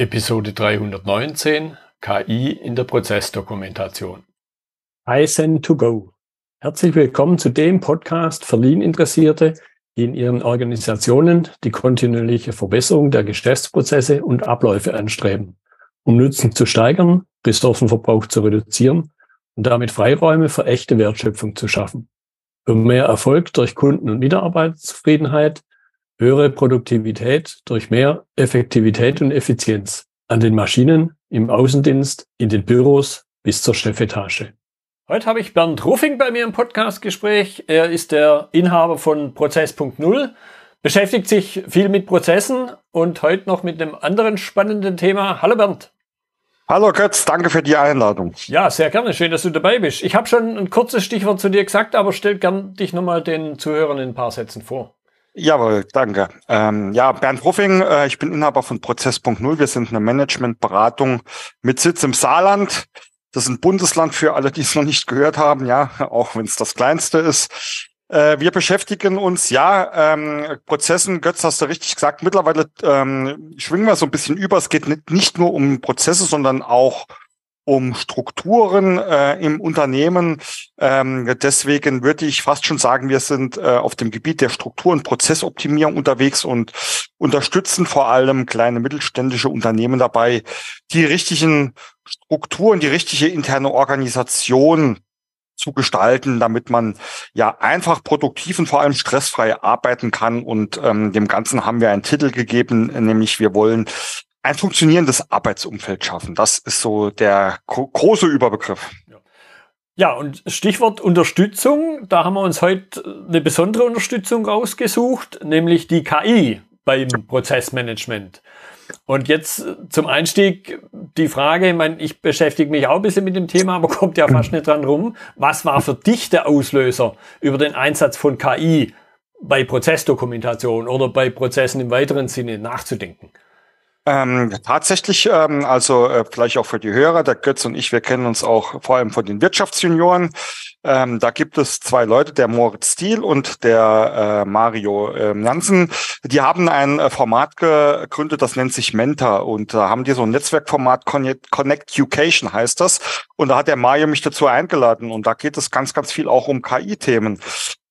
Episode 319 KI in der Prozessdokumentation. iSend to go. Herzlich willkommen zu dem Podcast für Lean-Interessierte, die in ihren Organisationen die kontinuierliche Verbesserung der Geschäftsprozesse und Abläufe anstreben, um Nutzen zu steigern, Ressourcenverbrauch zu reduzieren und damit Freiräume für echte Wertschöpfung zu schaffen. Für mehr Erfolg durch Kunden- und Mitarbeiterzufriedenheit höhere Produktivität durch mehr Effektivität und Effizienz an den Maschinen, im Außendienst, in den Büros bis zur Chefetage. Heute habe ich Bernd Ruffing bei mir im Podcastgespräch. Er ist der Inhaber von Prozess.0, beschäftigt sich viel mit Prozessen und heute noch mit einem anderen spannenden Thema. Hallo Bernd. Hallo Götz, danke für die Einladung. Ja, sehr gerne. Schön, dass du dabei bist. Ich habe schon ein kurzes Stichwort zu dir gesagt, aber stell gern dich nochmal den Zuhörern in ein paar Sätzen vor. Jawohl, danke. Ähm, ja, Bernd Ruffing, äh, ich bin Inhaber von Prozess.0. Wir sind eine Managementberatung mit Sitz im Saarland. Das ist ein Bundesland für alle, die es noch nicht gehört haben, ja, auch wenn es das kleinste ist. Äh, wir beschäftigen uns, ja, ähm, Prozessen, Götz hast du richtig gesagt, mittlerweile ähm, schwingen wir so ein bisschen über. Es geht nicht, nicht nur um Prozesse, sondern auch um Strukturen äh, im Unternehmen. Ähm, deswegen würde ich fast schon sagen, wir sind äh, auf dem Gebiet der Struktur- und Prozessoptimierung unterwegs und unterstützen vor allem kleine mittelständische Unternehmen dabei, die richtigen Strukturen, die richtige interne Organisation zu gestalten, damit man ja einfach produktiv und vor allem stressfrei arbeiten kann. Und ähm, dem Ganzen haben wir einen Titel gegeben, nämlich wir wollen ein funktionierendes Arbeitsumfeld schaffen. Das ist so der große Überbegriff. Ja, und Stichwort Unterstützung, da haben wir uns heute eine besondere Unterstützung rausgesucht, nämlich die KI beim Prozessmanagement. Und jetzt zum Einstieg die Frage, ich meine, ich beschäftige mich auch ein bisschen mit dem Thema, aber kommt ja fast nicht dran rum. Was war für dich der Auslöser über den Einsatz von KI bei Prozessdokumentation oder bei Prozessen im weiteren Sinne nachzudenken? Ähm, tatsächlich, ähm, also äh, vielleicht auch für die Hörer, der Götz und ich, wir kennen uns auch vor allem von den Wirtschaftsjunioren. Ähm, da gibt es zwei Leute, der Moritz Stiel und der äh, Mario äh, Jansen. Die haben ein äh, Format gegründet, das nennt sich Mentor und da haben die so ein Netzwerkformat Connect, Connect Education heißt das. Und da hat der Mario mich dazu eingeladen und da geht es ganz, ganz viel auch um KI-Themen.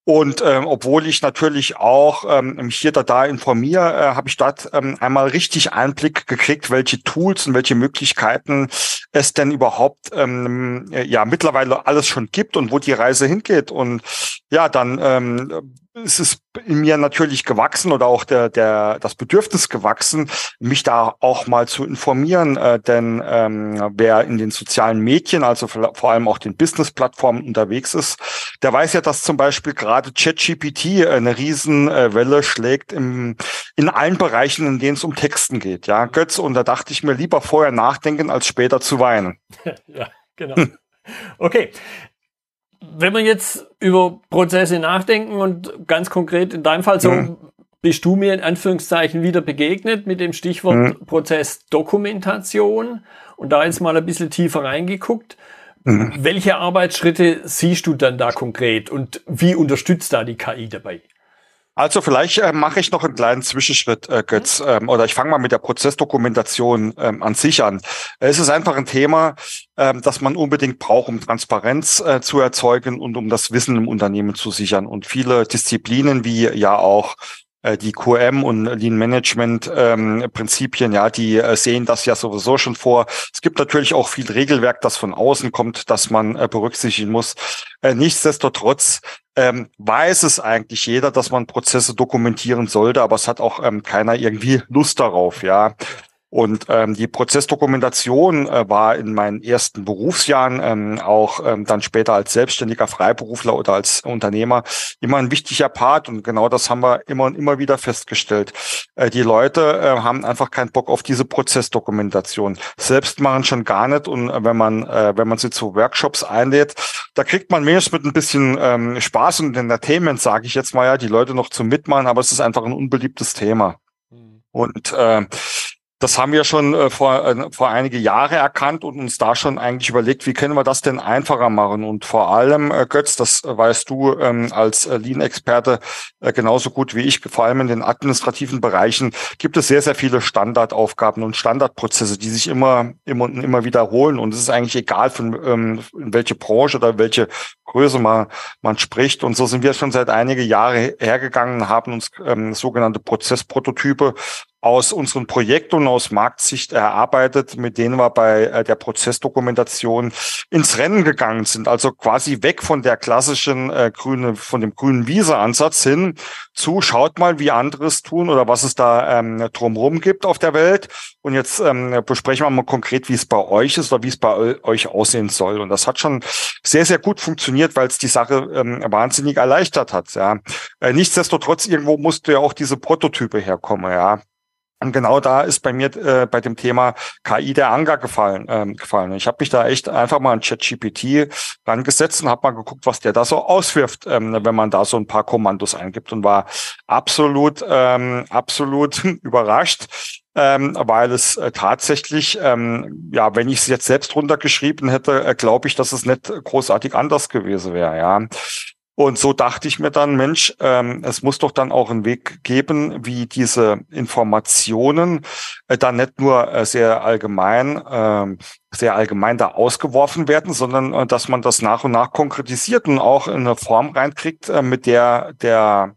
Und ähm, obwohl ich natürlich auch ähm, mich hier da, da informiere, äh, habe ich dort ähm, einmal richtig Einblick gekriegt, welche Tools und welche Möglichkeiten es denn überhaupt ähm, ja mittlerweile alles schon gibt und wo die Reise hingeht. Und ja, dann ähm, es ist in mir natürlich gewachsen oder auch der, der, das Bedürfnis gewachsen, mich da auch mal zu informieren. Äh, denn ähm, wer in den sozialen Medien, also vor allem auch den Business-Plattformen unterwegs ist, der weiß ja, dass zum Beispiel gerade ChatGPT eine Riesenwelle schlägt im, in allen Bereichen, in denen es um Texten geht. Ja, Götz, und da dachte ich mir lieber vorher nachdenken, als später zu weinen. ja, genau. Okay, wenn wir jetzt über Prozesse nachdenken und ganz konkret in deinem Fall so, mhm. bist du mir in Anführungszeichen wieder begegnet mit dem Stichwort mhm. Prozessdokumentation und da jetzt mal ein bisschen tiefer reingeguckt. Mhm. Welche Arbeitsschritte siehst du dann da konkret und wie unterstützt da die KI dabei? Also vielleicht äh, mache ich noch einen kleinen Zwischenschritt, äh, Götz, ähm, oder ich fange mal mit der Prozessdokumentation ähm, an sich an. Es ist einfach ein Thema, ähm, das man unbedingt braucht, um Transparenz äh, zu erzeugen und um das Wissen im Unternehmen zu sichern. Und viele Disziplinen wie ja auch die QM und Lean Management ähm, Prinzipien, ja, die äh, sehen das ja sowieso schon vor. Es gibt natürlich auch viel Regelwerk, das von außen kommt, das man äh, berücksichtigen muss. Äh, nichtsdestotrotz ähm, weiß es eigentlich jeder, dass man Prozesse dokumentieren sollte, aber es hat auch ähm, keiner irgendwie Lust darauf, ja. Und ähm, die Prozessdokumentation äh, war in meinen ersten Berufsjahren, ähm, auch ähm, dann später als selbstständiger Freiberufler oder als Unternehmer, immer ein wichtiger Part. Und genau das haben wir immer und immer wieder festgestellt. Äh, die Leute äh, haben einfach keinen Bock auf diese Prozessdokumentation. Selbst machen schon gar nicht. Und äh, wenn man, äh, wenn man sie zu Workshops einlädt, da kriegt man wenigstens mit ein bisschen ähm, Spaß und Entertainment, sage ich jetzt mal ja, die Leute noch zum Mitmachen, aber es ist einfach ein unbeliebtes Thema. Mhm. Und äh, Das haben wir schon äh, vor, äh, vor einige Jahre erkannt und uns da schon eigentlich überlegt, wie können wir das denn einfacher machen? Und vor allem, äh, Götz, das weißt du ähm, als äh, Lean-Experte äh, genauso gut wie ich, vor allem in den administrativen Bereichen gibt es sehr, sehr viele Standardaufgaben und Standardprozesse, die sich immer, immer und immer wiederholen. Und es ist eigentlich egal, von ähm, in welche Branche oder welche Größe man, man spricht. Und so sind wir schon seit einige Jahre hergegangen, haben uns ähm, sogenannte Prozessprototype aus unseren Projekten und aus Marktsicht erarbeitet, mit denen wir bei äh, der Prozessdokumentation ins Rennen gegangen sind. Also quasi weg von der klassischen äh, grüne, von dem grünen Wiese-Ansatz hin zu, schaut mal, wie anderes tun oder was es da ähm, drumherum gibt auf der Welt. Und jetzt ähm, besprechen wir mal konkret, wie es bei euch ist oder wie es bei euch aussehen soll. Und das hat schon sehr, sehr gut funktioniert, weil es die Sache ähm, wahnsinnig erleichtert hat. Ja. Äh, nichtsdestotrotz, irgendwo musste ja auch diese Prototype herkommen, ja. Und genau da ist bei mir äh, bei dem Thema KI der Anker gefallen. Ähm, gefallen. Ich habe mich da echt einfach mal an ChatGPT rangesetzt und habe mal geguckt, was der da so auswirft, ähm, wenn man da so ein paar Kommandos eingibt und war absolut, ähm, absolut überrascht. Ähm, weil es äh, tatsächlich, ähm, ja, wenn ich es jetzt selbst runtergeschrieben hätte, äh, glaube ich, dass es nicht großartig anders gewesen wäre. Ja, und so dachte ich mir dann, Mensch, ähm, es muss doch dann auch einen Weg geben, wie diese Informationen äh, dann nicht nur äh, sehr allgemein, äh, sehr allgemein da ausgeworfen werden, sondern äh, dass man das nach und nach konkretisiert und auch in eine Form reinkriegt, äh, mit der der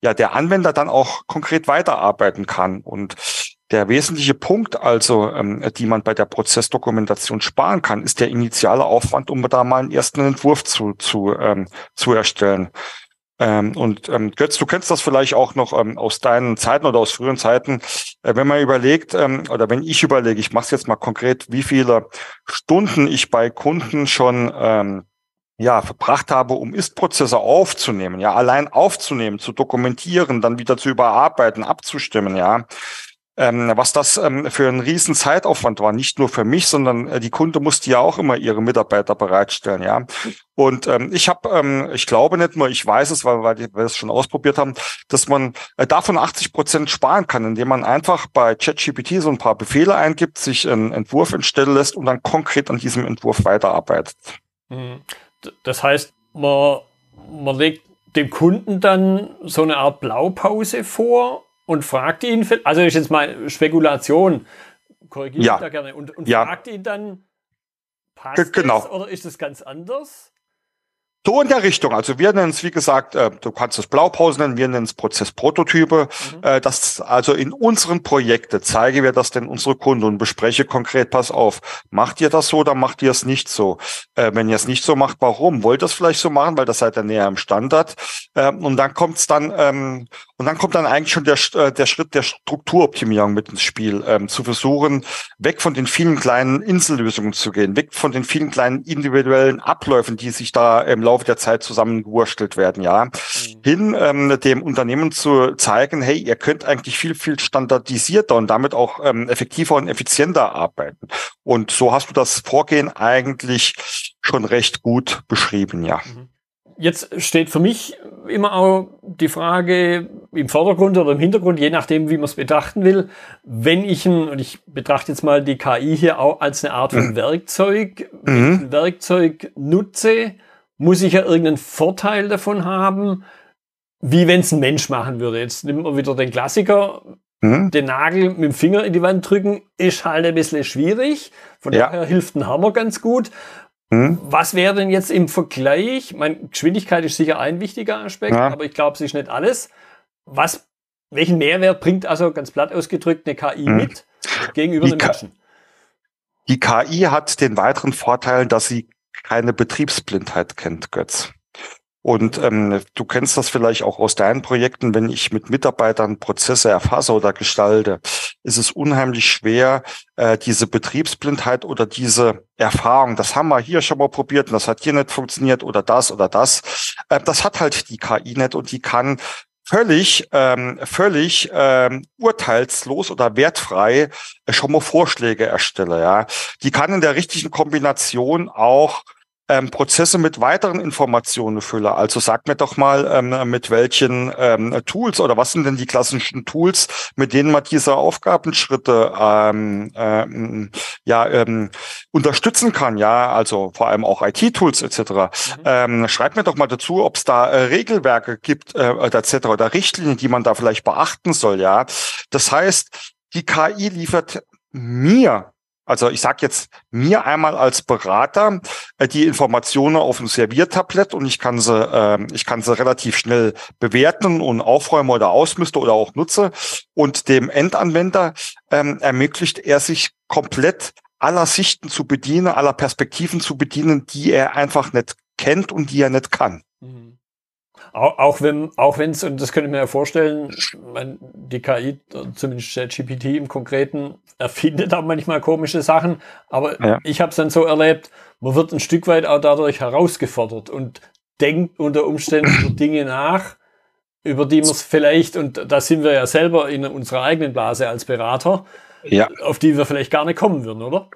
ja der Anwender dann auch konkret weiterarbeiten kann. Und der wesentliche Punkt also, ähm, die man bei der Prozessdokumentation sparen kann, ist der initiale Aufwand, um da mal einen ersten Entwurf zu, zu, ähm, zu erstellen. Ähm, und ähm, Götz, du kennst das vielleicht auch noch ähm, aus deinen Zeiten oder aus früheren Zeiten, äh, wenn man überlegt, ähm, oder wenn ich überlege, ich mache es jetzt mal konkret, wie viele Stunden ich bei Kunden schon ähm, ja, verbracht habe, um Ist-Prozesse aufzunehmen, ja, allein aufzunehmen, zu dokumentieren, dann wieder zu überarbeiten, abzustimmen, ja ähm, was das ähm, für ein riesen Zeitaufwand war, nicht nur für mich, sondern äh, die Kunde musste ja auch immer ihre Mitarbeiter bereitstellen, ja. Und ähm, ich habe, ähm, ich glaube nicht nur, ich weiß es, weil, weil wir es schon ausprobiert haben, dass man äh, davon 80 Prozent sparen kann, indem man einfach bei ChatGPT so ein paar Befehle eingibt, sich einen Entwurf entstellen lässt und dann konkret an diesem Entwurf weiterarbeitet. Mhm. Das heißt, man, man legt dem Kunden dann so eine Art Blaupause vor und fragt ihn, also ist jetzt mal Spekulation, korrigiere ja. da gerne, und, und ja. fragt ihn dann, passt genau. das oder ist es ganz anders? So in der Richtung. Also wir nennen es, wie gesagt, äh, du kannst es Blaupause nennen, wir nennen es Prozessprototype. Mhm. Äh, das, also in unseren Projekten zeige wir das denn unsere Kunden und bespreche konkret, pass auf, macht ihr das so oder macht ihr es nicht so? Äh, wenn ihr es nicht so macht, warum? Wollt ihr es vielleicht so machen, weil das seid ihr näher am Standard? Äh, und dann kommt es dann, ähm, und dann kommt dann eigentlich schon der, äh, der Schritt der Strukturoptimierung mit ins Spiel, ähm, zu versuchen, weg von den vielen kleinen Insellösungen zu gehen, weg von den vielen kleinen individuellen Abläufen, die sich da im Laufe Laufe der Zeit zusammengewurstelt werden, ja. Mhm. Hin ähm, dem Unternehmen zu zeigen, hey, ihr könnt eigentlich viel, viel standardisierter und damit auch ähm, effektiver und effizienter arbeiten. Und so hast du das Vorgehen eigentlich schon recht gut beschrieben, ja. Mhm. Jetzt steht für mich immer auch die Frage im Vordergrund oder im Hintergrund, je nachdem, wie man es betrachten will, wenn ich ein, und ich betrachte jetzt mal die KI hier auch als eine Art von mhm. Werkzeug, ein Werkzeug nutze, muss ich ja irgendeinen Vorteil davon haben, wie wenn es ein Mensch machen würde. Jetzt nimmt man wieder den Klassiker, mhm. den Nagel mit dem Finger in die Wand drücken, ist halt ein bisschen schwierig. Von ja. daher hilft ein Hammer ganz gut. Mhm. Was wäre denn jetzt im Vergleich? Meine Geschwindigkeit ist sicher ein wichtiger Aspekt, ja. aber ich glaube, es ist nicht alles. Was, welchen Mehrwert bringt also ganz platt ausgedrückt eine KI mhm. mit gegenüber den Menschen? Die KI hat den weiteren Vorteil, dass sie keine Betriebsblindheit kennt, Götz. Und ähm, du kennst das vielleicht auch aus deinen Projekten, wenn ich mit Mitarbeitern Prozesse erfasse oder gestalte, ist es unheimlich schwer, äh, diese Betriebsblindheit oder diese Erfahrung, das haben wir hier schon mal probiert und das hat hier nicht funktioniert oder das oder das, äh, das hat halt die KI nicht und die kann völlig, ähm, völlig ähm, urteilslos oder wertfrei äh, schon mal Vorschläge erstellen. Ja, die kann in der richtigen Kombination auch ähm, Prozesse mit weiteren Informationen fülle. Also sag mir doch mal, ähm, mit welchen ähm, Tools oder was sind denn die klassischen Tools, mit denen man diese Aufgabenschritte ähm, ähm, ja ähm, unterstützen kann. Ja, also vor allem auch IT-Tools etc. Mhm. Ähm, schreib mir doch mal dazu, ob es da äh, Regelwerke gibt äh, etc. oder Richtlinien, die man da vielleicht beachten soll. Ja, das heißt, die KI liefert mir also ich sage jetzt mir einmal als Berater äh, die Informationen auf dem Serviertablett und ich kann sie, äh, ich kann sie relativ schnell bewerten und aufräumen oder ausmüsste oder auch nutze. Und dem Endanwender ähm, ermöglicht er sich komplett aller Sichten zu bedienen, aller Perspektiven zu bedienen, die er einfach nicht kennt und die er nicht kann. Mhm. Auch, auch wenn auch wenn es, und das könnte ich mir ja vorstellen, man, die KI, zumindest der GPT im Konkreten, erfindet auch manchmal komische Sachen, aber ja. ich habe es dann so erlebt, man wird ein Stück weit auch dadurch herausgefordert und denkt unter Umständen über Dinge nach, über die man es vielleicht, und da sind wir ja selber in unserer eigenen Blase als Berater, ja. auf die wir vielleicht gar nicht kommen würden, oder?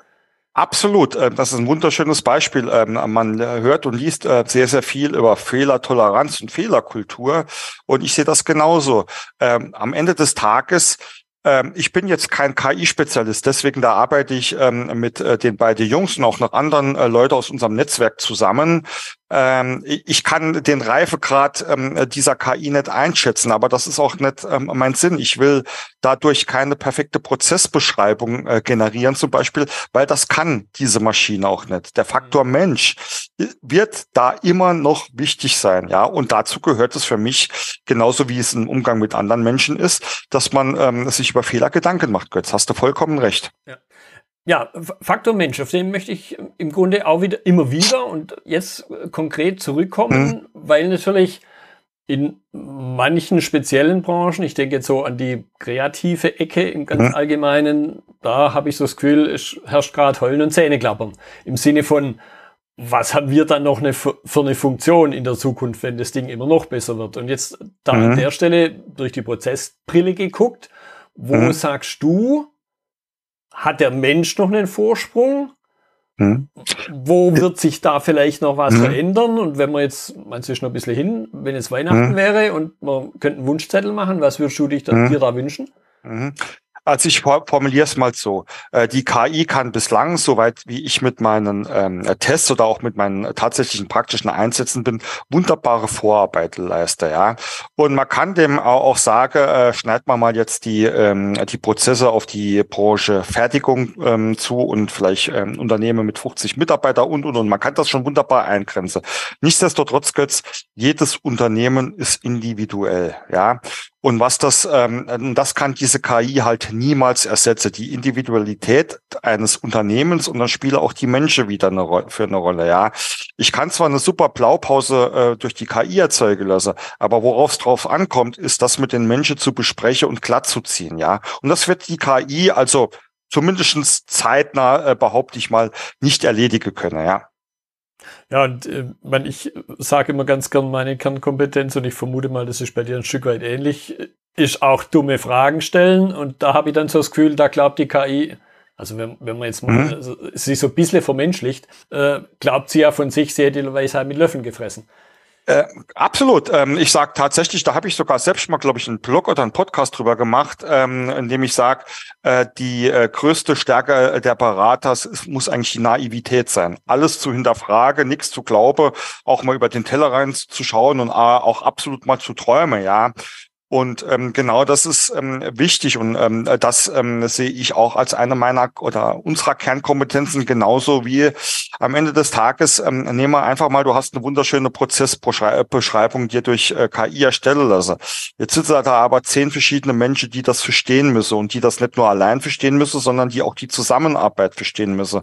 Absolut, ähm, das ist ein wunderschönes Beispiel. Ähm, man äh, hört und liest äh, sehr, sehr viel über Fehlertoleranz und Fehlerkultur. Und ich sehe das genauso. Ähm, am Ende des Tages ich bin jetzt kein KI-Spezialist, deswegen da arbeite ich mit äh, den beiden Jungs und auch noch anderen Leuten aus unserem Netzwerk zusammen, ähm, ich kann den Reifegrad ähm, dieser KI nicht einschätzen, aber das ist auch nicht ähm, mein Sinn. Ich will dadurch keine perfekte Prozessbeschreibung äh, generieren, zum Beispiel, weil das kann diese Maschine auch nicht. Der Faktor mhm. Mensch wird da immer noch wichtig sein, ja. Und dazu gehört es für mich, genauso wie es im Umgang mit anderen Menschen ist, dass man ähm, sich über Fehler Gedanken macht. Götz, hast du vollkommen recht. Ja. Ja, Faktor Mensch, auf den möchte ich im Grunde auch wieder immer wieder und jetzt konkret zurückkommen, mhm. weil natürlich in manchen speziellen Branchen, ich denke jetzt so an die kreative Ecke im ganz mhm. Allgemeinen, da habe ich so das Gefühl, es herrscht gerade Heulen und Zähneklappern. Im Sinne von, was haben wir dann noch eine, für eine Funktion in der Zukunft, wenn das Ding immer noch besser wird? Und jetzt da mhm. an der Stelle durch die Prozessbrille geguckt, wo mhm. sagst du, hat der Mensch noch einen Vorsprung? Hm. Wo wird sich da vielleicht noch was hm. verändern? Und wenn man jetzt, du, ist noch ein bisschen hin, wenn es Weihnachten hm. wäre und man könnte einen Wunschzettel machen, was würdest du dich da, hm. dir da wünschen? Also ich formuliere es mal so. Äh, die KI kann bislang, soweit wie ich mit meinen ähm, Tests oder auch mit meinen tatsächlichen praktischen Einsätzen bin, wunderbare Vorarbeit leisten. Ja? Und man kann dem auch sagen, äh, schneid man mal jetzt die, ähm, die Prozesse auf die Branche Fertigung ähm, zu und vielleicht ähm, Unternehmen mit 50 Mitarbeiter und, und, und. Man kann das schon wunderbar eingrenzen. Nichtsdestotrotz, Götz, jedes Unternehmen ist individuell. Ja? Und was das, ähm, das kann diese KI halt niemals ersetzen. Die Individualität eines Unternehmens und dann spiele auch die Menschen wieder eine Ro für eine Rolle. Ja, ich kann zwar eine super Blaupause äh, durch die KI erzeugen lassen, aber worauf es drauf ankommt, ist das mit den Menschen zu besprechen und glatt zu ziehen. Ja, und das wird die KI also zumindestens zeitnah, äh, behaupte ich mal, nicht erledigen können. Ja. Ja, und äh, man, ich sage immer ganz gern meine Kernkompetenz und ich vermute mal, das ist bei dir ein Stück weit ähnlich, ist auch dumme Fragen stellen. Und da habe ich dann so das Gefühl, da glaubt die KI, also wenn, wenn man jetzt mal mhm. sich so ein bisschen vermenschlicht, äh, glaubt sie ja von sich, sie hätte die Weisheit mit Löffeln gefressen. Äh, absolut. Ähm, ich sage tatsächlich, da habe ich sogar selbst mal, glaube ich, einen Blog oder einen Podcast drüber gemacht, ähm, in dem ich sage, äh, die äh, größte Stärke der Berater muss eigentlich die Naivität sein. Alles zu hinterfragen, nichts zu glauben, auch mal über den Tellerrand zu schauen und äh, auch absolut mal zu träumen, ja. Und ähm, genau das ist ähm, wichtig und ähm, das ähm, sehe ich auch als eine meiner oder unserer Kernkompetenzen genauso wie am Ende des Tages ähm, nehmen wir einfach mal, du hast eine wunderschöne Prozessbeschreibung dir durch äh, KI erstellen lassen. Jetzt sitzen da aber zehn verschiedene Menschen, die das verstehen müssen und die das nicht nur allein verstehen müssen, sondern die auch die Zusammenarbeit verstehen müssen.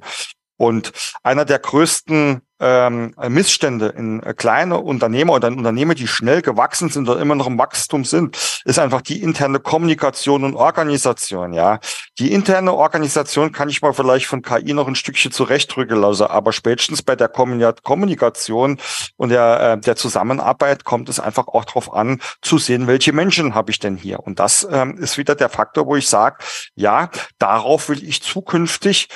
Und einer der größten ähm, Missstände in äh, kleine Unternehmer oder in Unternehmen, die schnell gewachsen sind oder immer noch im Wachstum sind, ist einfach die interne Kommunikation und Organisation. Ja, die interne Organisation kann ich mal vielleicht von KI noch ein Stückchen zurechtrücken lassen, aber spätestens bei der Kommunikation und der, äh, der Zusammenarbeit kommt es einfach auch darauf an, zu sehen, welche Menschen habe ich denn hier. Und das ähm, ist wieder der Faktor, wo ich sage, ja, darauf will ich zukünftig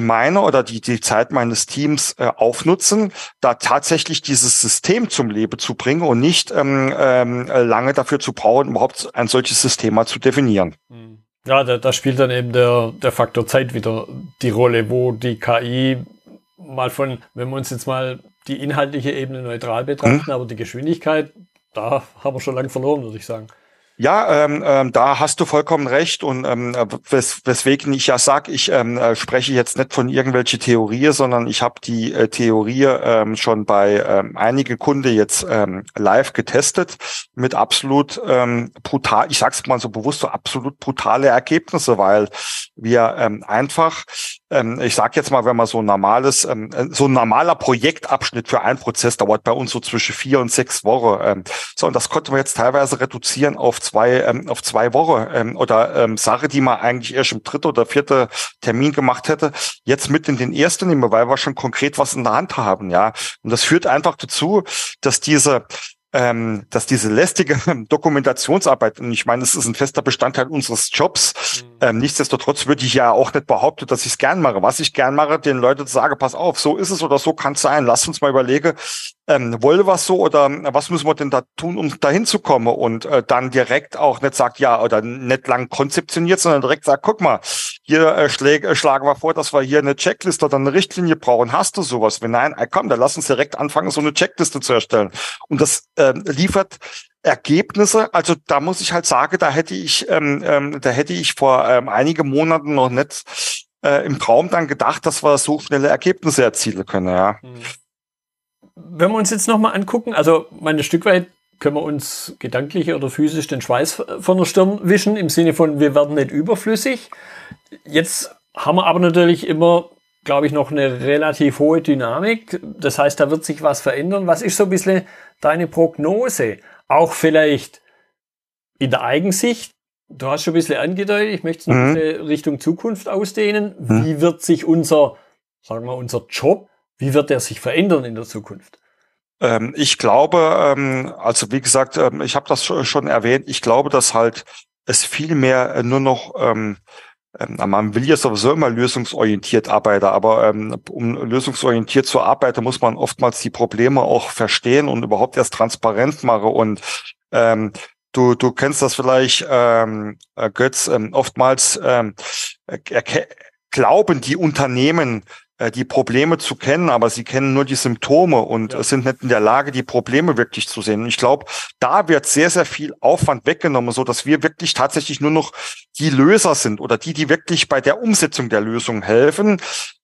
meine oder die, die Zeit meines Teams äh, aufnutzen, da tatsächlich dieses System zum Leben zu bringen und nicht ähm, ähm, lange dafür zu brauchen, überhaupt ein solches System mal zu definieren. Hm. Ja, da, da spielt dann eben der, der Faktor Zeit wieder die Rolle, wo die KI mal von, wenn wir uns jetzt mal die inhaltliche Ebene neutral betrachten, hm. aber die Geschwindigkeit, da haben wir schon lange verloren, würde ich sagen. Ja, ähm, ähm, da hast du vollkommen recht und ähm, wes weswegen ich ja sag, ich ähm, äh, spreche jetzt nicht von irgendwelche Theorie, sondern ich habe die äh, Theorie ähm, schon bei ähm, einigen Kunden jetzt ähm, live getestet mit absolut ähm, brutal, ich sag's mal so bewusst, so absolut brutale Ergebnisse, weil wir ähm, einfach ähm, ich sage jetzt mal, wenn man so ein normales, ähm, äh, so ein normaler Projektabschnitt für einen Prozess dauert bei uns so zwischen vier und sechs Wochen. Ähm, so, und das konnten wir jetzt teilweise reduzieren auf zwei, ähm, auf zwei Wochen ähm, oder ähm, Sache, die man eigentlich erst im dritten oder vierten Termin gemacht hätte, jetzt mit in den ersten nehmen, weil wir schon konkret was in der Hand haben, ja. Und das führt einfach dazu, dass diese ähm, dass diese lästige Dokumentationsarbeit, und ich meine, es ist ein fester Bestandteil unseres Jobs, mhm. ähm, nichtsdestotrotz würde ich ja auch nicht behaupten, dass ich es gern mache. Was ich gern mache, den Leuten sage, pass auf, so ist es oder so kann es sein. Lass uns mal überlegen, ähm, wollen wir so oder was müssen wir denn da tun, um dahin zu kommen und äh, dann direkt auch nicht sagt, ja, oder nicht lang konzeptioniert, sondern direkt sagt, guck mal, hier äh, schläg, äh, schlagen wir vor, dass wir hier eine Checkliste oder eine Richtlinie brauchen. Hast du sowas? Wenn nein, äh, komm, dann lass uns direkt anfangen, so eine Checkliste zu erstellen. Und das äh, liefert Ergebnisse. Also da muss ich halt sagen, da hätte ich, ähm, ähm, da hätte ich vor ähm, einigen Monaten noch nicht äh, im Traum dann gedacht, dass wir so schnelle Ergebnisse erzielen können. Ja. Mhm wenn wir uns jetzt nochmal angucken, also mein Stück weit können wir uns gedanklich oder physisch den Schweiß von der Stirn wischen, im Sinne von, wir werden nicht überflüssig. Jetzt haben wir aber natürlich immer, glaube ich, noch eine relativ hohe Dynamik. Das heißt, da wird sich was verändern. Was ist so ein bisschen deine Prognose? Auch vielleicht in der Eigensicht. Du hast schon ein bisschen angedeutet, ich möchte es noch mhm. Richtung Zukunft ausdehnen. Mhm. Wie wird sich unser, sagen wir, unser Job wie wird er sich verändern in der Zukunft? Ähm, ich glaube, ähm, also wie gesagt, ähm, ich habe das schon erwähnt, ich glaube, dass halt es viel mehr äh, nur noch ähm, ähm, man will ja sowieso immer lösungsorientiert arbeiten, aber ähm, um lösungsorientiert zu arbeiten, muss man oftmals die Probleme auch verstehen und überhaupt erst transparent machen. Und ähm, du, du kennst das vielleicht, ähm, äh, Götz, ähm, oftmals ähm, glauben die Unternehmen, äh, die Probleme zu kennen, aber sie kennen nur die Symptome und ja. sind nicht in der Lage, die Probleme wirklich zu sehen. Und ich glaube, da wird sehr, sehr viel Aufwand weggenommen, so dass wir wirklich tatsächlich nur noch die Löser sind oder die, die wirklich bei der Umsetzung der Lösung helfen.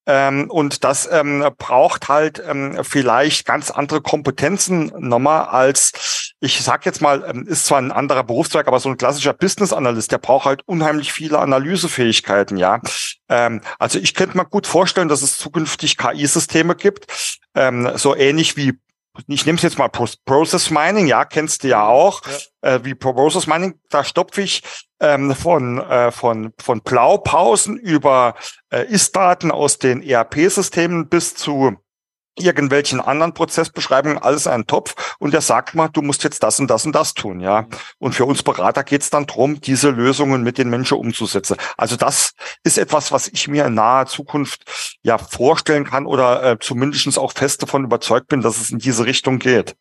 Ähm, und das ähm, braucht halt ähm, vielleicht ganz andere Kompetenzen nochmal als, ich sag jetzt mal, ähm, ist zwar ein anderer Berufszweig, aber so ein klassischer Business Analyst, der braucht halt unheimlich viele Analysefähigkeiten, ja. Ähm, also ich könnte mir gut vorstellen, dass es zukünftig KI-Systeme gibt, ähm, so ähnlich wie ich nehme es jetzt mal Process Mining, ja, kennst du ja auch, ja. Äh, wie Process Mining, da stopfe ich ähm, von, äh, von, von Blaupausen über äh, Ist-Daten aus den ERP-Systemen bis zu irgendwelchen anderen Prozessbeschreibungen, alles ein Topf und der sagt mal, du musst jetzt das und das und das tun, ja. Und für uns Berater geht es dann drum, diese Lösungen mit den Menschen umzusetzen. Also das ist etwas, was ich mir in naher Zukunft ja vorstellen kann oder äh, zumindest auch fest davon überzeugt bin, dass es in diese Richtung geht.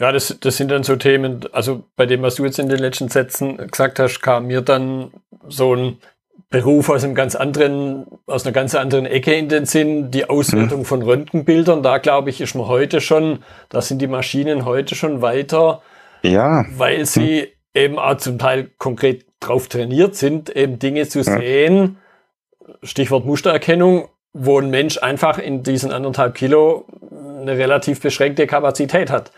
Ja, das, das sind dann so Themen, also bei dem, was du jetzt in den letzten Sätzen gesagt hast, kam mir dann so ein Beruf aus einem ganz anderen, aus einer ganz anderen Ecke in den Sinn, die Auswertung mhm. von Röntgenbildern. Da glaube ich, ist man heute schon, da sind die Maschinen heute schon weiter. Ja. Weil sie mhm. eben auch zum Teil konkret drauf trainiert sind, eben Dinge zu sehen. Stichwort Mustererkennung, wo ein Mensch einfach in diesen anderthalb Kilo eine relativ beschränkte Kapazität hat.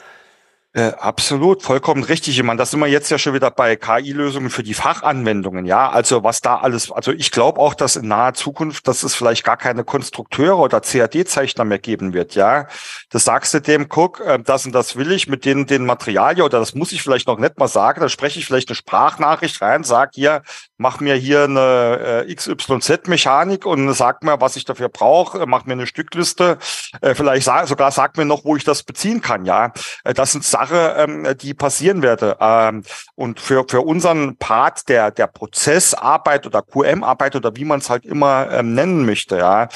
Äh, absolut, vollkommen richtig. Ich meine, das sind wir jetzt ja schon wieder bei KI-Lösungen für die Fachanwendungen. Ja, also was da alles, also ich glaube auch, dass in naher Zukunft, dass es vielleicht gar keine Konstrukteure oder CAD-Zeichner mehr geben wird. Ja, das sagst du dem, guck, äh, das und das will ich mit den, den Materialien oder das muss ich vielleicht noch nicht mal sagen. Da spreche ich vielleicht eine Sprachnachricht rein, sag hier, mach mir hier eine äh, XYZ-Mechanik und sag mir, was ich dafür brauche, mach mir eine Stückliste. Äh, vielleicht sag, sogar sag mir noch, wo ich das beziehen kann. Ja, äh, das sind Sachen, Sache, ähm, die passieren werde. Ähm, und für, für unseren Part der, der Prozessarbeit oder QM-Arbeit oder wie man es halt immer ähm, nennen möchte, ja,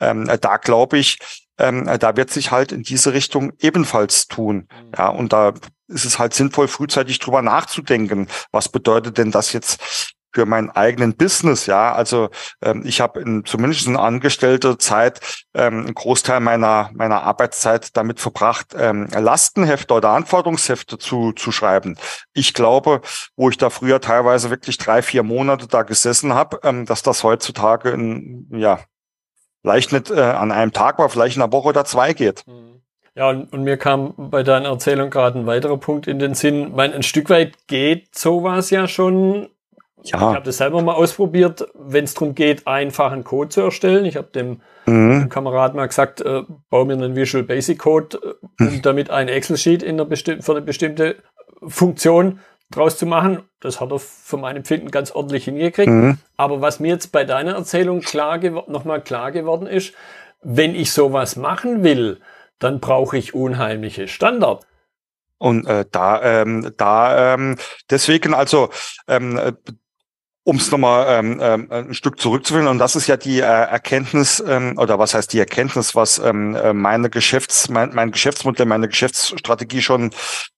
ähm, da glaube ich, ähm, da wird sich halt in diese Richtung ebenfalls tun. Mhm. Ja, und da ist es halt sinnvoll, frühzeitig drüber nachzudenken. Was bedeutet denn das jetzt für meinen eigenen Business, ja. Also ähm, ich habe in, zumindest in angestellter Zeit ähm, einen Großteil meiner meiner Arbeitszeit damit verbracht, ähm, Lastenhefte oder Anforderungshefte zu zu schreiben. Ich glaube, wo ich da früher teilweise wirklich drei vier Monate da gesessen habe, ähm, dass das heutzutage in ja vielleicht nicht äh, an einem Tag, aber vielleicht in einer Woche oder zwei geht. Mhm. Ja, und, und mir kam bei deiner Erzählung gerade ein weiterer Punkt in den Sinn. Mein, ein Stück weit geht sowas ja schon ja. Ich habe das selber mal ausprobiert, wenn es darum geht, einfachen Code zu erstellen. Ich habe dem, mhm. dem Kamerad mal gesagt, äh, bau mir einen Visual Basic Code, äh, um mhm. damit ein Excel-Sheet für eine bestimmte Funktion draus zu machen. Das hat er für mein Empfinden ganz ordentlich hingekriegt. Mhm. Aber was mir jetzt bei deiner Erzählung klar nochmal klar geworden ist, wenn ich sowas machen will, dann brauche ich unheimliche Standard. Und äh, da, ähm, da ähm, deswegen also ähm, um es nochmal ähm, ähm, ein Stück zurückzuführen, und das ist ja die äh, Erkenntnis, ähm, oder was heißt die Erkenntnis, was ähm, äh, meine Geschäfts-, mein, mein Geschäftsmodell, meine Geschäftsstrategie schon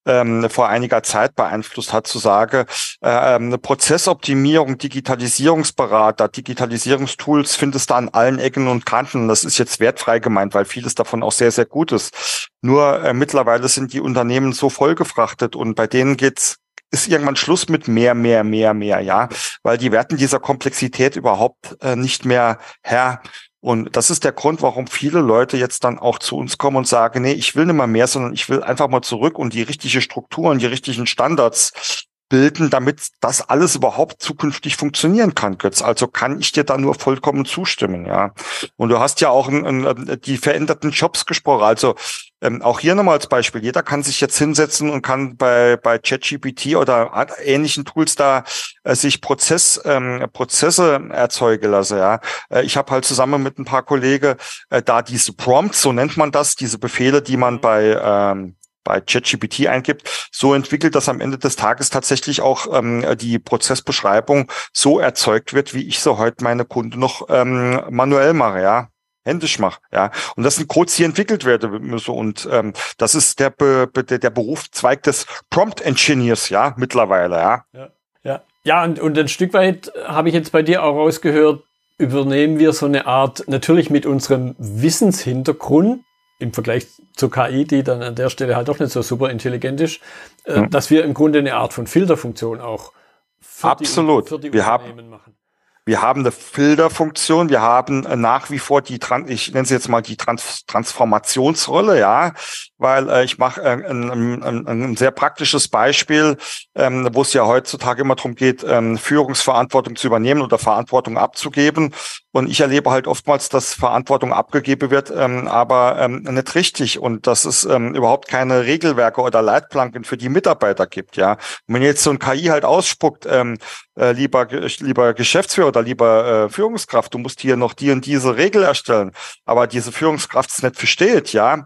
ähm, vor einiger Zeit beeinflusst hat, zu sagen, äh, ähm, Prozessoptimierung, Digitalisierungsberater, Digitalisierungstools findest du an allen Ecken und Kanten. Das ist jetzt wertfrei gemeint, weil vieles davon auch sehr, sehr gut ist. Nur äh, mittlerweile sind die Unternehmen so vollgefrachtet und bei denen geht's ist irgendwann Schluss mit mehr, mehr, mehr, mehr, ja, weil die werden dieser Komplexität überhaupt äh, nicht mehr Herr. Und das ist der Grund, warum viele Leute jetzt dann auch zu uns kommen und sagen, nee, ich will nicht mal mehr, sondern ich will einfach mal zurück und die richtige Struktur und die richtigen Standards bilden, damit das alles überhaupt zukünftig funktionieren kann, Götz. Also kann ich dir da nur vollkommen zustimmen, ja. Und du hast ja auch ein, ein, die veränderten Jobs gesprochen. Also ähm, auch hier nochmal als Beispiel. Jeder kann sich jetzt hinsetzen und kann bei, bei ChatGPT oder ähnlichen Tools da äh, sich Prozess, ähm, Prozesse erzeugen lassen, ja. Äh, ich habe halt zusammen mit ein paar Kollegen äh, da diese Prompts, so nennt man das, diese Befehle, die man bei ähm, bei ChatGPT eingibt, so entwickelt, dass am Ende des Tages tatsächlich auch ähm, die Prozessbeschreibung so erzeugt wird, wie ich so heute meine Kunden noch ähm, manuell mache, ja händisch mache, ja. Und das sind Codes, die entwickelt werden müssen. Und ähm, das ist der, Be der, der Berufszweig des Prompt Engineers, ja, mittlerweile, ja. Ja, ja. ja und, und ein Stück weit habe ich jetzt bei dir auch rausgehört, übernehmen wir so eine Art, natürlich mit unserem Wissenshintergrund, im Vergleich zur KI, die dann an der Stelle halt doch nicht so super intelligent ist, äh, mhm. dass wir im Grunde eine Art von Filterfunktion auch für Absolut. Die, für die wir Unternehmen haben, machen. Wir haben eine Filterfunktion, wir haben äh, nach wie vor die, ich nenne sie jetzt mal die Trans Transformationsrolle, ja, weil äh, ich mache äh, ein, ein, ein, sehr praktisches Beispiel, ähm, wo es ja heutzutage immer darum geht, ähm, Führungsverantwortung zu übernehmen oder Verantwortung abzugeben. Und ich erlebe halt oftmals, dass Verantwortung abgegeben wird, ähm, aber ähm, nicht richtig und dass es ähm, überhaupt keine Regelwerke oder Leitplanken für die Mitarbeiter gibt, ja. Und wenn jetzt so ein KI halt ausspuckt, ähm, äh, lieber, lieber Geschäftsführer oder lieber äh, Führungskraft, du musst hier noch die und diese Regel erstellen, aber diese Führungskraft es nicht versteht, ja,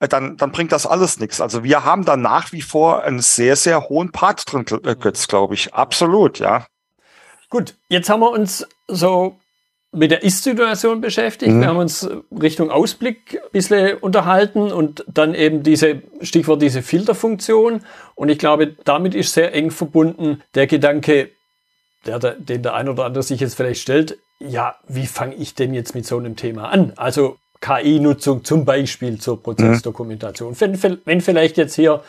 dann, dann bringt das alles nichts. Also wir haben da nach wie vor einen sehr, sehr hohen Part drin, äh, Götz, glaube ich. Absolut, ja. Gut, jetzt haben wir uns so mit der Ist-Situation beschäftigt. Mhm. Wir haben uns Richtung Ausblick ein bisschen unterhalten und dann eben diese, Stichwort diese Filterfunktion. Und ich glaube, damit ist sehr eng verbunden der Gedanke, der, den der ein oder andere sich jetzt vielleicht stellt, ja, wie fange ich denn jetzt mit so einem Thema an? Also KI-Nutzung zum Beispiel zur Prozessdokumentation. Mhm. Wenn, wenn, vielleicht jetzt hier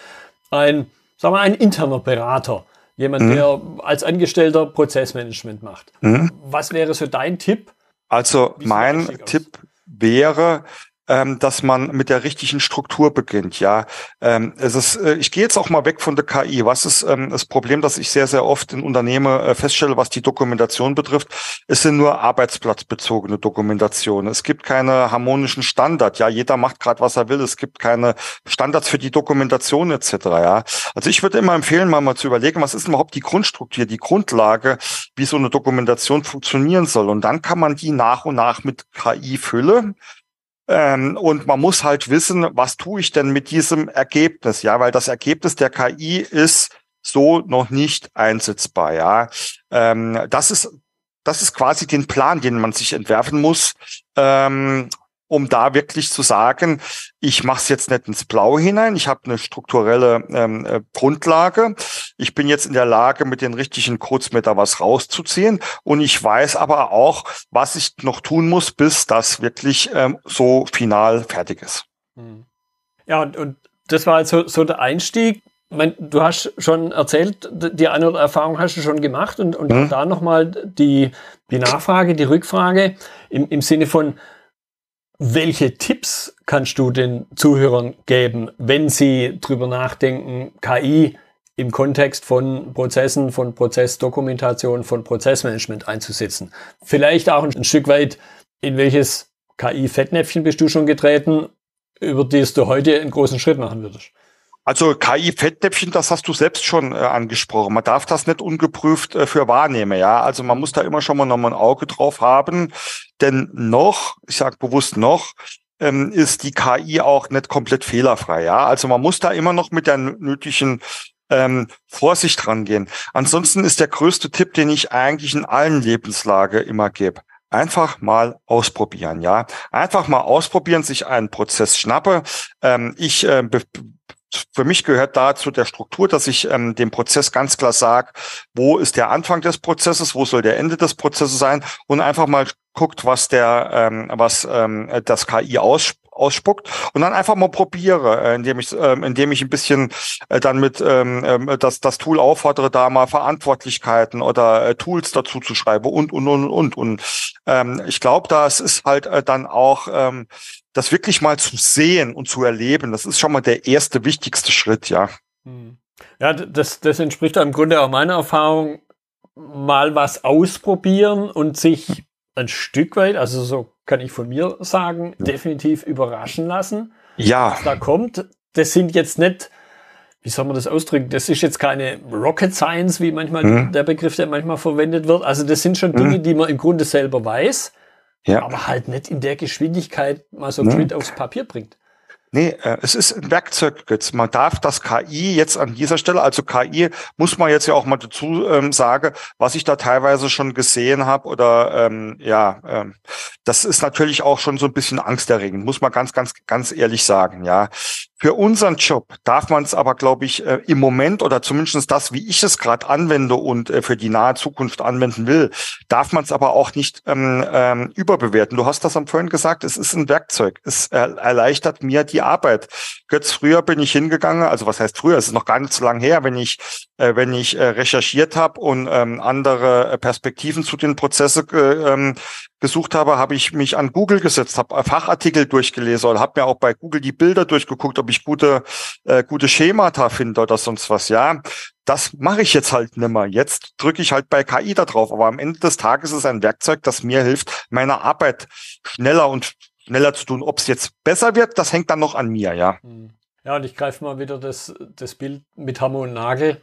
ein, sagen wir, ein interner Berater, jemand, mhm. der als Angestellter Prozessmanagement macht. Mhm. Was wäre so dein Tipp? Also mein Tipp wäre, ähm, dass man mit der richtigen Struktur beginnt. Ja, ähm, es ist, äh, ich gehe jetzt auch mal weg von der KI. Was ist ähm, das Problem, das ich sehr, sehr oft in Unternehmen äh, feststelle, was die Dokumentation betrifft? Es sind nur arbeitsplatzbezogene Dokumentationen. Es gibt keine harmonischen Standards. Ja, jeder macht gerade, was er will. Es gibt keine Standards für die Dokumentation etc. Ja, also ich würde immer empfehlen, mal, mal zu überlegen, was ist überhaupt die Grundstruktur, die Grundlage, wie so eine Dokumentation funktionieren soll. Und dann kann man die nach und nach mit KI füllen ähm, und man muss halt wissen, was tue ich denn mit diesem Ergebnis, ja, weil das Ergebnis der KI ist so noch nicht einsetzbar, ja. Ähm, das ist das ist quasi den Plan, den man sich entwerfen muss. Ähm, um da wirklich zu sagen, ich mache es jetzt nicht ins Blaue hinein, ich habe eine strukturelle ähm, äh, Grundlage, ich bin jetzt in der Lage, mit den richtigen Codes mir da was rauszuziehen und ich weiß aber auch, was ich noch tun muss, bis das wirklich ähm, so final fertig ist. Hm. Ja, und, und das war also so der Einstieg. Mein, du hast schon erzählt, die eine oder Erfahrung hast du schon gemacht und, und mhm. da nochmal die, die Nachfrage, die Rückfrage im, im Sinne von, welche Tipps kannst du den Zuhörern geben, wenn sie drüber nachdenken, KI im Kontext von Prozessen, von Prozessdokumentation, von Prozessmanagement einzusetzen? Vielleicht auch ein Stück weit, in welches KI-Fettnäpfchen bist du schon getreten, über das du heute einen großen Schritt machen würdest? Also KI-Fettnäpfchen, das hast du selbst schon äh, angesprochen. Man darf das nicht ungeprüft äh, für wahrnehmen, ja. Also man muss da immer schon mal noch mal ein Auge drauf haben, denn noch, ich sage bewusst noch, ähm, ist die KI auch nicht komplett fehlerfrei, ja. Also man muss da immer noch mit der nötigen ähm, Vorsicht rangehen. Ansonsten ist der größte Tipp, den ich eigentlich in allen Lebenslage immer gebe. Einfach mal ausprobieren, ja. Einfach mal ausprobieren, sich einen Prozess schnappe. Ähm, ich äh, für mich gehört dazu der Struktur, dass ich ähm, dem Prozess ganz klar sage, wo ist der Anfang des Prozesses, wo soll der Ende des Prozesses sein und einfach mal guckt, was der, ähm, was ähm, das KI aus, ausspuckt und dann einfach mal probiere, äh, indem ich, äh, indem ich ein bisschen äh, dann mit ähm, äh, das, das Tool auffordere, da mal Verantwortlichkeiten oder äh, Tools dazu zu schreiben und und und und und. Ähm, ich glaube, das ist halt äh, dann auch ähm, das wirklich mal zu sehen und zu erleben, das ist schon mal der erste wichtigste Schritt, ja. Hm. Ja, das, das entspricht im Grunde auch meiner Erfahrung, mal was ausprobieren und sich ein Stück weit, also so kann ich von mir sagen, ja. definitiv überraschen lassen. Ja. Was da kommt, das sind jetzt nicht, wie soll man das ausdrücken? Das ist jetzt keine Rocket Science, wie manchmal mhm. der Begriff, der manchmal verwendet wird. Also das sind schon Dinge, mhm. die man im Grunde selber weiß ja. aber halt nicht in der Geschwindigkeit mal so ein aufs Papier bringt. Nee, äh, es ist ein Werkzeug jetzt. Man darf das KI jetzt an dieser Stelle, also KI muss man jetzt ja auch mal dazu ähm, sagen, was ich da teilweise schon gesehen habe oder ähm, ja, ähm, das ist natürlich auch schon so ein bisschen angsterregend, muss man ganz, ganz, ganz ehrlich sagen, ja. Für unseren Job darf man es aber, glaube ich, äh, im Moment oder zumindest das, wie ich es gerade anwende und äh, für die nahe Zukunft anwenden will, darf man es aber auch nicht ähm, ähm, überbewerten. Du hast das am vorhin gesagt, es ist ein Werkzeug. Es äh, erleichtert mir die Arbeit. Götz, früher bin ich hingegangen, also was heißt früher, es ist noch gar nicht so lange her, wenn ich, äh, wenn ich äh, recherchiert habe und ähm, andere Perspektiven zu den Prozessen äh, ähm, gesucht habe, habe ich mich an Google gesetzt, habe Fachartikel durchgelesen oder habe mir auch bei Google die Bilder durchgeguckt, ob ich gute äh, gute Schemata finde oder sonst was. Ja, das mache ich jetzt halt nimmer. Jetzt drücke ich halt bei KI da drauf. Aber am Ende des Tages ist es ein Werkzeug, das mir hilft, meine Arbeit schneller und schneller zu tun. Ob es jetzt besser wird, das hängt dann noch an mir. Ja. Hm. Ja, und ich greife mal wieder das, das Bild mit Hammer und Nagel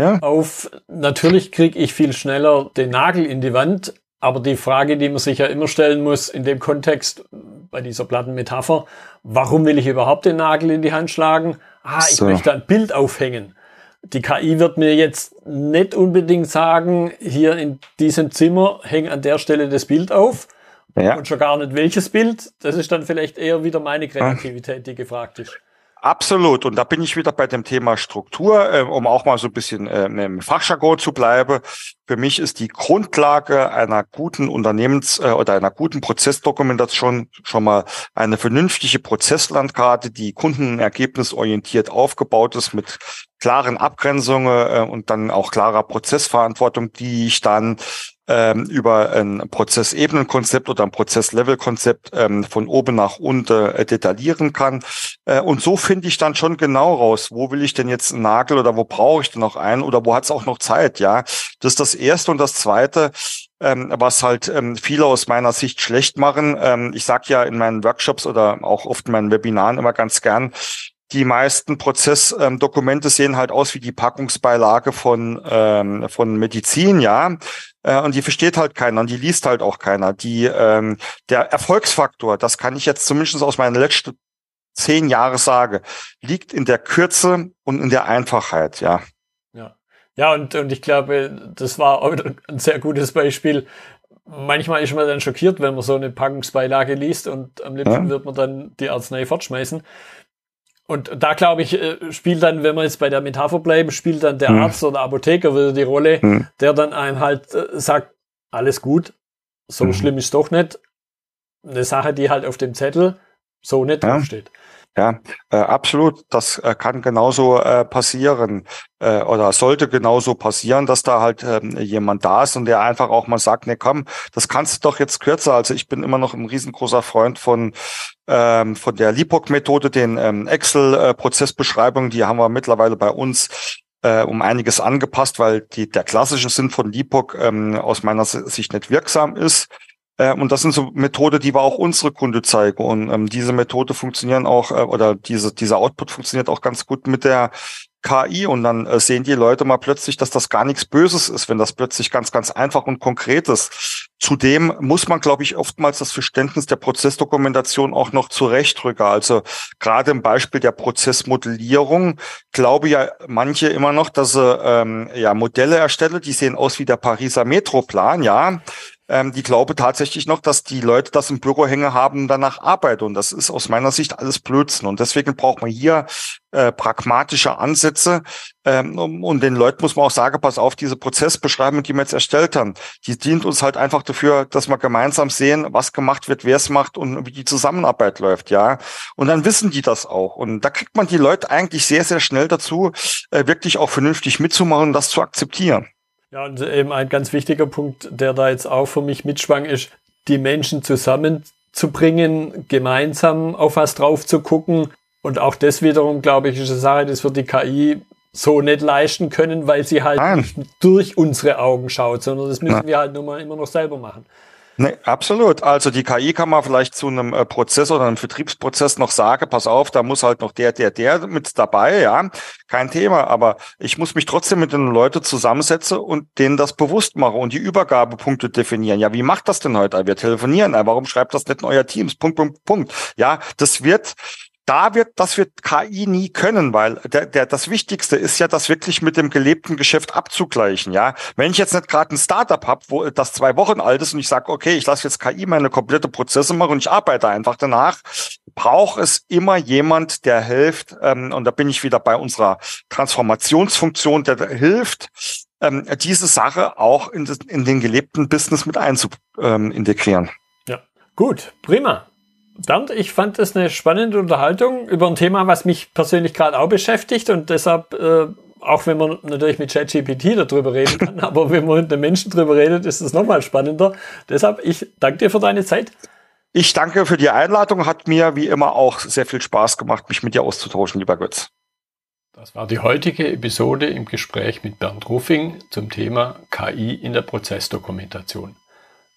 ja? auf. Natürlich kriege ich viel schneller den Nagel in die Wand, aber die Frage, die man sich ja immer stellen muss in dem Kontext, bei dieser Plattenmetapher, warum will ich überhaupt den Nagel in die Hand schlagen? Ah, ich so. möchte ein Bild aufhängen. Die KI wird mir jetzt nicht unbedingt sagen, hier in diesem Zimmer häng an der Stelle das Bild auf. Ja. Und schon gar nicht welches Bild. Das ist dann vielleicht eher wieder meine Kreativität, die gefragt ist. Absolut. Und da bin ich wieder bei dem Thema Struktur, äh, um auch mal so ein bisschen äh, im Fachjargon zu bleiben. Für mich ist die Grundlage einer guten Unternehmens- äh, oder einer guten Prozessdokumentation schon mal eine vernünftige Prozesslandkarte, die kundenergebnisorientiert aufgebaut ist mit klaren Abgrenzungen äh, und dann auch klarer Prozessverantwortung, die ich dann ähm, über ein Prozessebenenkonzept oder ein Prozesslevelkonzept ähm, von oben nach unten äh, detaillieren kann. Äh, und so finde ich dann schon genau raus, wo will ich denn jetzt einen Nagel oder wo brauche ich denn noch einen oder wo hat es auch noch Zeit, ja. Das ist das Erste. Und das Zweite, ähm, was halt ähm, viele aus meiner Sicht schlecht machen. Ähm, ich sage ja in meinen Workshops oder auch oft in meinen Webinaren immer ganz gern, die meisten Prozessdokumente sehen halt aus wie die Packungsbeilage von, ähm, von Medizin, ja. Äh, und die versteht halt keiner und die liest halt auch keiner. Die, ähm, der Erfolgsfaktor, das kann ich jetzt zumindest aus meinen letzten zehn Jahren sagen, liegt in der Kürze und in der Einfachheit, ja. Ja, ja und, und ich glaube, das war auch ein sehr gutes Beispiel manchmal ist man dann schockiert, wenn man so eine Packungsbeilage liest und am liebsten Ja. wird man dann die Arznei fortschmeißen. Und da glaube ich, äh, spielt dann, wenn wir jetzt bei der Metapher bleiben, spielt dann der Hm. Arzt oder Apotheker wieder die Rolle, Hm. der dann einem halt äh, sagt, alles gut, so Mhm. schlimm ist doch nicht. Eine Sache, die halt auf dem Zettel so nicht Ja. draufsteht. Ja, äh, absolut. Das äh, kann genauso äh, passieren äh, oder sollte genauso passieren, dass da halt ähm, jemand da ist und der einfach auch mal sagt, nee, komm, das kannst du doch jetzt kürzer. Also ich bin immer noch ein riesengroßer Freund von ähm, von der LIPOC-Methode, den ähm, Excel-Prozessbeschreibungen. Die haben wir mittlerweile bei uns äh, um einiges angepasst, weil die, der klassische Sinn von LIPOC ähm, aus meiner Sicht nicht wirksam ist. Äh, und das sind so Methode, die wir auch unsere Kunde zeigen. Und ähm, diese Methode funktionieren auch, äh, oder diese, dieser Output funktioniert auch ganz gut mit der KI. Und dann äh, sehen die Leute mal plötzlich, dass das gar nichts Böses ist, wenn das plötzlich ganz, ganz einfach und konkret ist. Zudem muss man, glaube ich, oftmals das Verständnis der Prozessdokumentation auch noch zurechtrücken. Also gerade im Beispiel der Prozessmodellierung glaube ja manche immer noch, dass sie ähm, ja Modelle erstellen, die sehen aus wie der Pariser Metroplan, ja. Ähm, die glaube tatsächlich noch, dass die Leute das im Büro hängen haben danach arbeiten. Und das ist aus meiner Sicht alles Blödsinn. Und deswegen braucht man hier äh, pragmatische Ansätze. Ähm, und den Leuten muss man auch sagen, pass auf, diese Prozessbeschreibung, die wir jetzt erstellt haben, die dient uns halt einfach dafür, dass wir gemeinsam sehen, was gemacht wird, wer es macht und wie die Zusammenarbeit läuft, ja. Und dann wissen die das auch. Und da kriegt man die Leute eigentlich sehr, sehr schnell dazu, äh, wirklich auch vernünftig mitzumachen und das zu akzeptieren. Ja, und eben ein ganz wichtiger Punkt, der da jetzt auch für mich mitschwang, ist, die Menschen zusammenzubringen, gemeinsam auf was drauf zu gucken. Und auch das wiederum, glaube ich, ist eine Sache, das wird die KI so nicht leisten können, weil sie halt Nein. nicht durch unsere Augen schaut, sondern das müssen Ja. wir halt nur mal immer noch selber machen. Nee, absolut. Also die KI kann man vielleicht zu einem äh, Prozess oder einem Vertriebsprozess noch sagen, pass auf, da muss halt noch der, der, der mit dabei, ja, kein Thema. Aber ich muss mich trotzdem mit den Leuten zusammensetzen und denen das bewusst machen und die Übergabepunkte definieren. Ja, wie macht das denn heute? Wir telefonieren. Äh, Warum schreibt das nicht in euer Teams? Punkt, Punkt, Punkt. Ja, das wird da wird, das wird KI nie können, weil der, der, das Wichtigste ist ja, das wirklich mit dem gelebten Geschäft abzugleichen, ja. Wenn ich jetzt nicht gerade ein Startup habe, wo das zwei Wochen alt ist und ich sage, okay, ich lasse jetzt KI meine komplette Prozesse machen und ich arbeite einfach danach, braucht es immer jemand, der hilft, ähm, und da bin ich wieder bei unserer Transformationsfunktion, der hilft, ähm, diese Sache auch in, in den gelebten Business mit einzuintegrieren. Ähm, integrieren. Ja, gut, prima. Bernd, ich fand das eine spannende Unterhaltung über ein Thema, was mich persönlich gerade auch beschäftigt und deshalb, äh, auch wenn man natürlich mit ChatGPT darüber reden kann, aber wenn man mit einem Menschen darüber redet, ist es nochmal spannender. Deshalb, ich danke dir für deine Zeit. Ich danke für die Einladung. Hat mir wie immer auch sehr viel Spaß gemacht, mich mit dir auszutauschen, lieber Götz. Das war die heutige Episode im Gespräch mit Bernd Ruffing zum Thema KI in der Prozessdokumentation.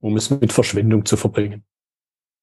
um es mit Verschwendung zu verbringen.